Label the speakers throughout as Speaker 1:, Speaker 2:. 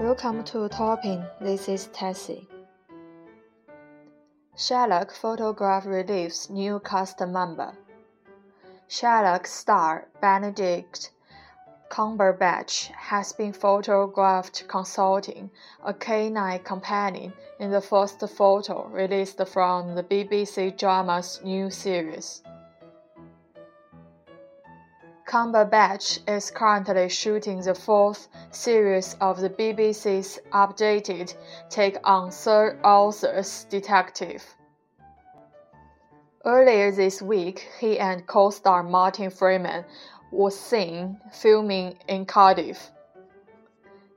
Speaker 1: Welcome to Topping. This is Tessie. Sherlock photograph relieves new cast member. Sherlock star Benedict Cumberbatch has been photographed consulting a canine companion in the first photo released from the BBC drama's new series. Cumberbatch is currently shooting the fourth series of the BBC's updated take on Sir Arthur's Detective. Earlier this week, he and co-star Martin Freeman were seen filming in Cardiff.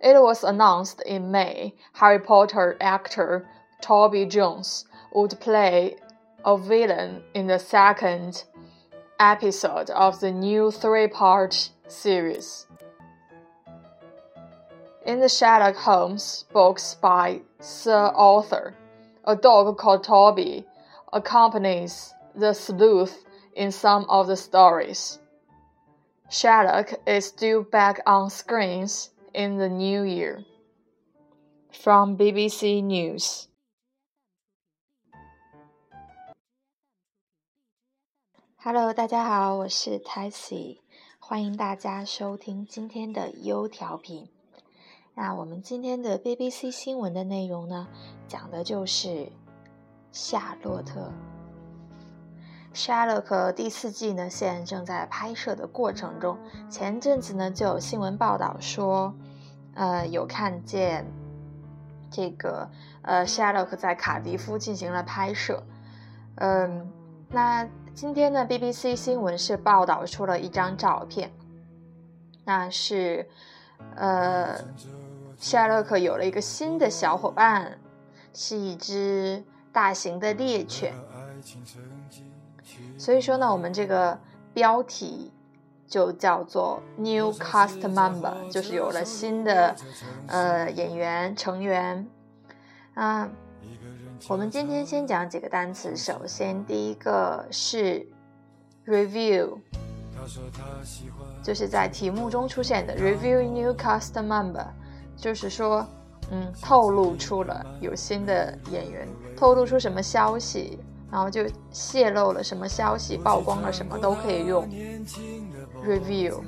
Speaker 1: It was announced in May Harry Potter actor Toby Jones would play a villain in the second episode of the new three part series. In the Sherlock Holmes books by Sir Arthur, a dog called Toby accompanies the sleuth in some of the stories. Sherlock is due back on screens in the new year. From BBC News. Hello，大家好，我是 Tassie，欢迎大家收听今天的优调频。那我们今天的 BBC 新闻的内容呢，讲的就是夏洛特。Sherlock 第四季呢，现在正在拍摄的过程中。前阵子呢，就有新闻报道说，呃，有看见这个呃 Sherlock 在卡迪夫进行了拍摄。嗯，那。今天呢，BBC 新闻是报道出了一张照片，那是，呃，夏洛克有了一个新的小伙伴，是一只大型的猎犬。所以说呢，我们这个标题就叫做 New Cast Member，就是有了新的呃演员成员，啊。我们今天先讲几个单词。首先，第一个是 review，就是在题目中出现的 review new cast member，就是说，嗯，透露出了有新的演员，透露出什么消息，然后就泄露了什么消息，曝光了什么都可以用 review。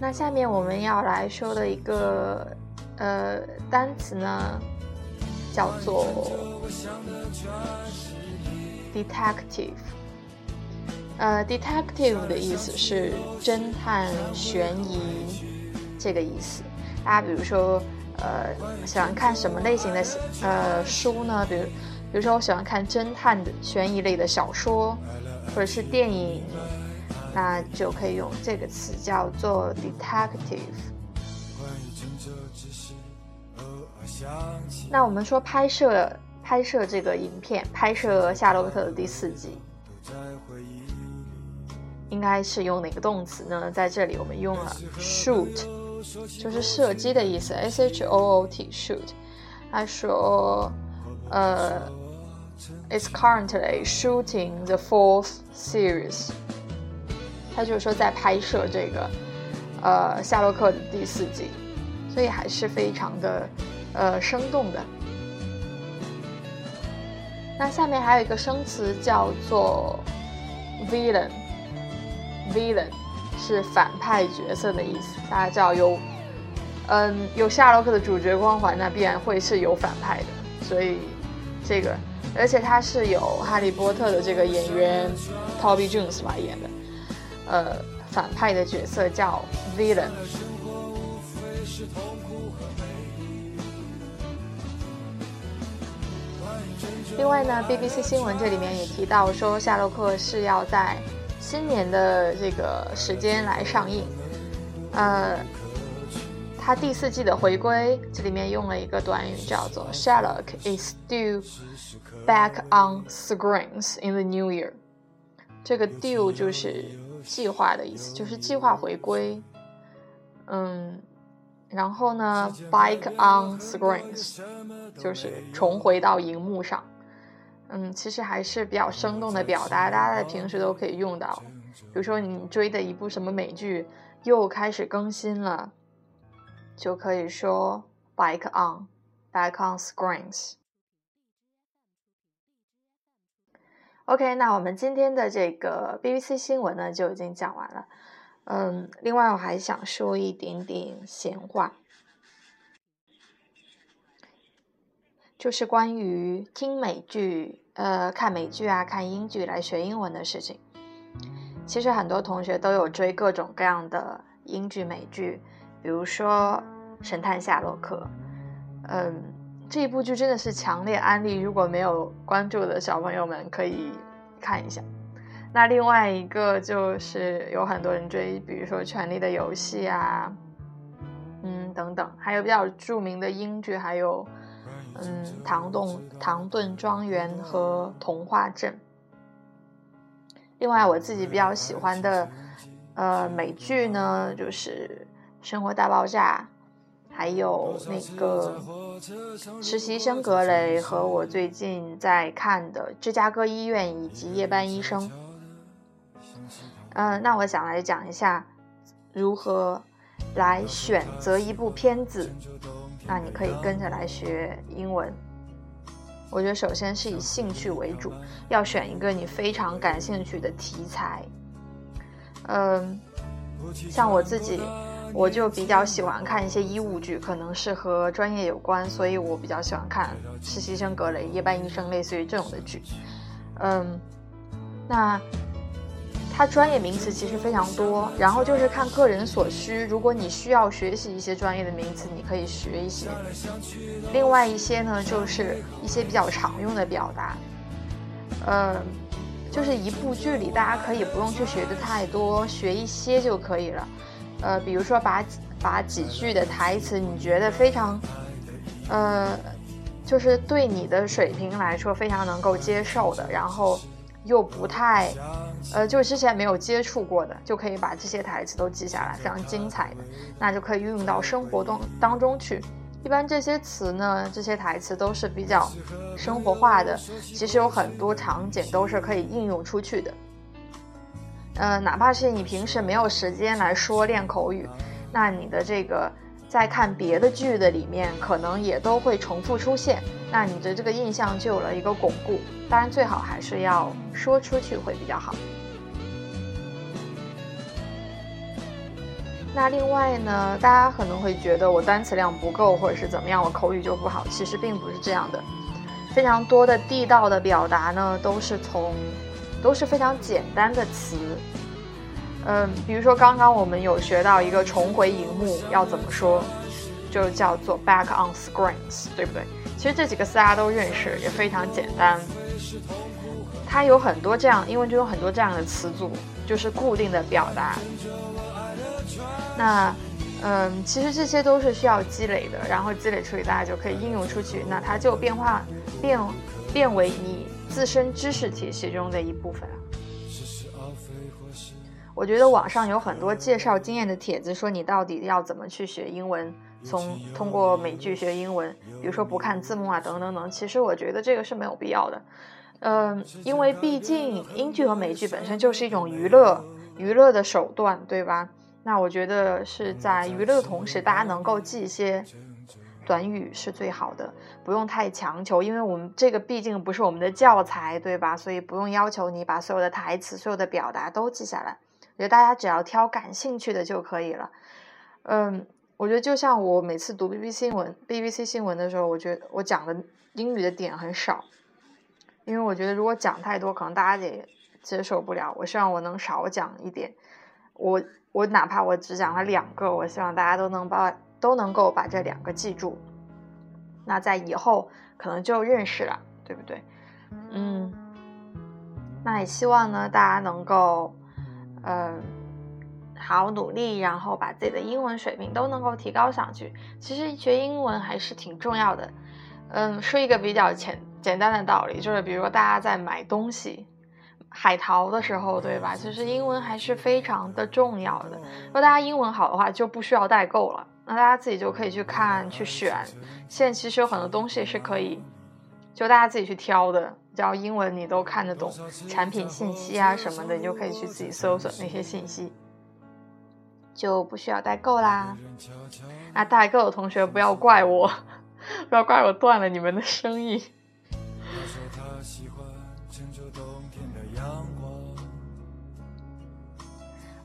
Speaker 1: 那下面我们要来说的一个。呃，单词呢叫做 detective。呃，detective 的意思是侦探、悬疑这个意思。大家比如说，呃，喜欢看什么类型的呃书呢？比如，比如说我喜欢看侦探的、悬疑类的小说，或者是电影，那就可以用这个词叫做 detective。那我们说拍摄拍摄这个影片，拍摄《夏洛特》的第四集，应该是用哪个动词呢？在这里我们用了 shoot，就是射击的意思，s h o o t shoot。他说，呃，it's currently shooting the fourth series。他就是说在拍摄这个呃《夏洛克》的第四集，所以还是非常的。呃，生动的。那下面还有一个生词叫做 villain，villain 是反派角色的意思。大家知道有，嗯，有夏洛克的主角光环，那必然会是有反派的。所以这个，而且他是有哈利波特的这个演员 Toby Jones 来演的。呃，反派的角色叫 villain。另外呢，BBC 新闻这里面也提到说，夏洛克是要在新年的这个时间来上映。呃，他第四季的回归，这里面用了一个短语叫做 “Sherlock is due back on screens in the new year”。这个 “due” 就是计划的意思，就是计划回归。嗯，然后呢，“back on screens” 就是重回到荧幕上。嗯，其实还是比较生动的表达，大家在平时都可以用到。比如说你追的一部什么美剧，又开始更新了，就可以说 back on，back on screens。OK，那我们今天的这个 BBC 新闻呢就已经讲完了。嗯，另外我还想说一点点闲话，就是关于听美剧、呃看美剧啊、看英剧来学英文的事情。其实很多同学都有追各种各样的英剧、美剧，比如说《神探夏洛克》。嗯，这一部剧真的是强烈安利，如果没有关注的小朋友们可以看一下。那另外一个就是有很多人追，比如说《权力的游戏》啊，嗯等等，还有比较著名的英剧，还有嗯《唐顿唐顿庄园》和《童话镇》。另外我自己比较喜欢的呃美剧呢，就是《生活大爆炸》，还有那个《实习生格雷》和我最近在看的《芝加哥医院》以及《夜班医生》。嗯，那我想来讲一下如何来选择一部片子，那你可以跟着来学英文。我觉得首先是以兴趣为主，要选一个你非常感兴趣的题材。嗯，像我自己，我就比较喜欢看一些医务剧，可能是和专业有关，所以我比较喜欢看《实习生格雷》《夜班医生》类似于这种的剧。嗯，那。它专业名词其实非常多，然后就是看个人所需。如果你需要学习一些专业的名词，你可以学一些；另外一些呢，就是一些比较常用的表达。呃，就是一部剧里，大家可以不用去学的太多，学一些就可以了。呃，比如说把把几句的台词，你觉得非常，呃，就是对你的水平来说非常能够接受的，然后。又不太，呃，就是之前没有接触过的，就可以把这些台词都记下来，非常精彩的，那就可以运用到生活中当中去。一般这些词呢，这些台词都是比较生活化的，其实有很多场景都是可以应用出去的。呃，哪怕是你平时没有时间来说练口语，那你的这个。在看别的剧的里面，可能也都会重复出现，那你的这个印象就有了一个巩固。当然，最好还是要说出去会比较好。那另外呢，大家可能会觉得我单词量不够，或者是怎么样，我口语就不好。其实并不是这样的，非常多的地道的表达呢，都是从都是非常简单的词。嗯，比如说刚刚我们有学到一个重回荧幕要怎么说，就叫做 back on screens，对不对？其实这几个词大家都认识，也非常简单。它有很多这样，英文就有很多这样的词组，就是固定的表达。那，嗯，其实这些都是需要积累的，然后积累出来，大家就可以应用出去，那它就变化变变为你自身知识体系中的一部分。我觉得网上有很多介绍经验的帖子，说你到底要怎么去学英文，从通过美剧学英文，比如说不看字幕啊，等等等。其实我觉得这个是没有必要的，嗯，因为毕竟英剧和美剧本身就是一种娱乐，娱乐的手段，对吧？那我觉得是在娱乐的同时，大家能够记一些短语是最好的，不用太强求，因为我们这个毕竟不是我们的教材，对吧？所以不用要求你把所有的台词、所有的表达都记下来。我觉得大家只要挑感兴趣的就可以了。嗯，我觉得就像我每次读 BBC 新闻、BBC 新闻的时候，我觉得我讲的英语的点很少，因为我觉得如果讲太多，可能大家也接受不了。我希望我能少讲一点。我我哪怕我只讲了两个，我希望大家都能把都能够把这两个记住。那在以后可能就认识了，对不对？嗯，那也希望呢，大家能够。嗯，好努力，然后把自己的英文水平都能够提高上去。其实学英文还是挺重要的。嗯，说一个比较简简单的道理，就是比如说大家在买东西、海淘的时候，对吧？其实英文还是非常的重要的。如果大家英文好的话，就不需要代购了，那大家自己就可以去看、去选。现在其实有很多东西是可以，就大家自己去挑的。只要英文你都看得懂，产品信息啊什么的，你就可以去自己搜索那些信息。就不需要代购啦。那代购的同学不要怪我，不要怪我断了你们的生意。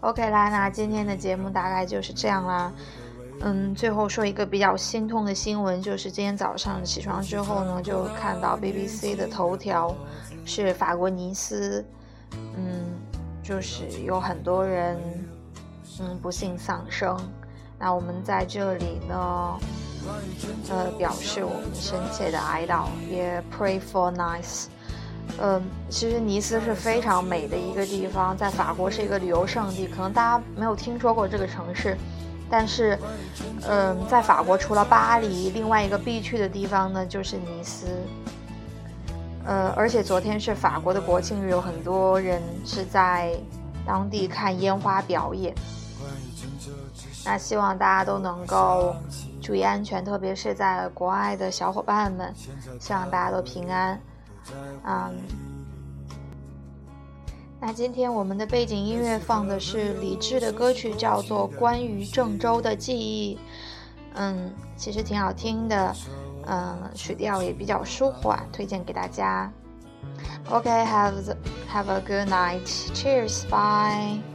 Speaker 1: OK 啦，那今天的节目大概就是这样啦。嗯，最后说一个比较心痛的新闻，就是今天早上起床之后呢，就看到 BBC 的头条是法国尼斯，嗯，就是有很多人嗯不幸丧生。那我们在这里呢，呃，表示我们深切的哀悼，也 pray for nice。嗯，其实尼斯是非常美的一个地方，在法国是一个旅游胜地，可能大家没有听说过这个城市。但是，嗯，在法国除了巴黎，另外一个必去的地方呢就是尼斯。呃，而且昨天是法国的国庆日，有很多人是在当地看烟花表演。那希望大家都能够注意安全，特别是在国外的小伙伴们，希望大家都平安。嗯。那今天我们的背景音乐放的是李志的歌曲，叫做《关于郑州的记忆》。嗯，其实挺好听的，嗯，曲调也比较舒缓，推荐给大家。OK，have have a good night，cheers，bye。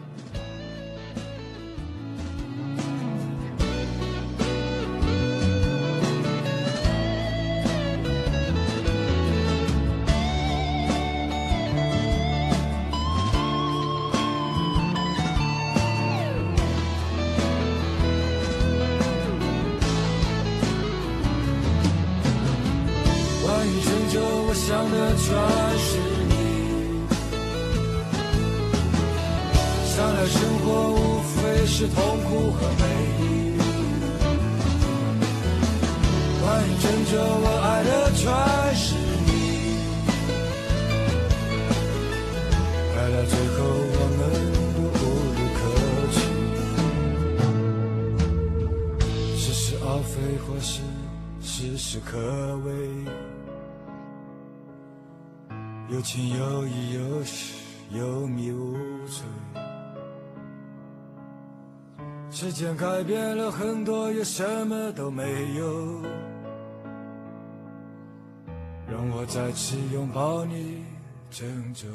Speaker 1: 生活无非是痛苦和美丽。关于郑州，我爱的全是你。爱到最后，我们都无路可去，是是而非，或是事事可畏。有情有义有时有迷无醉，时间改变了很多，也什么都没有。让我再次拥抱你，郑州。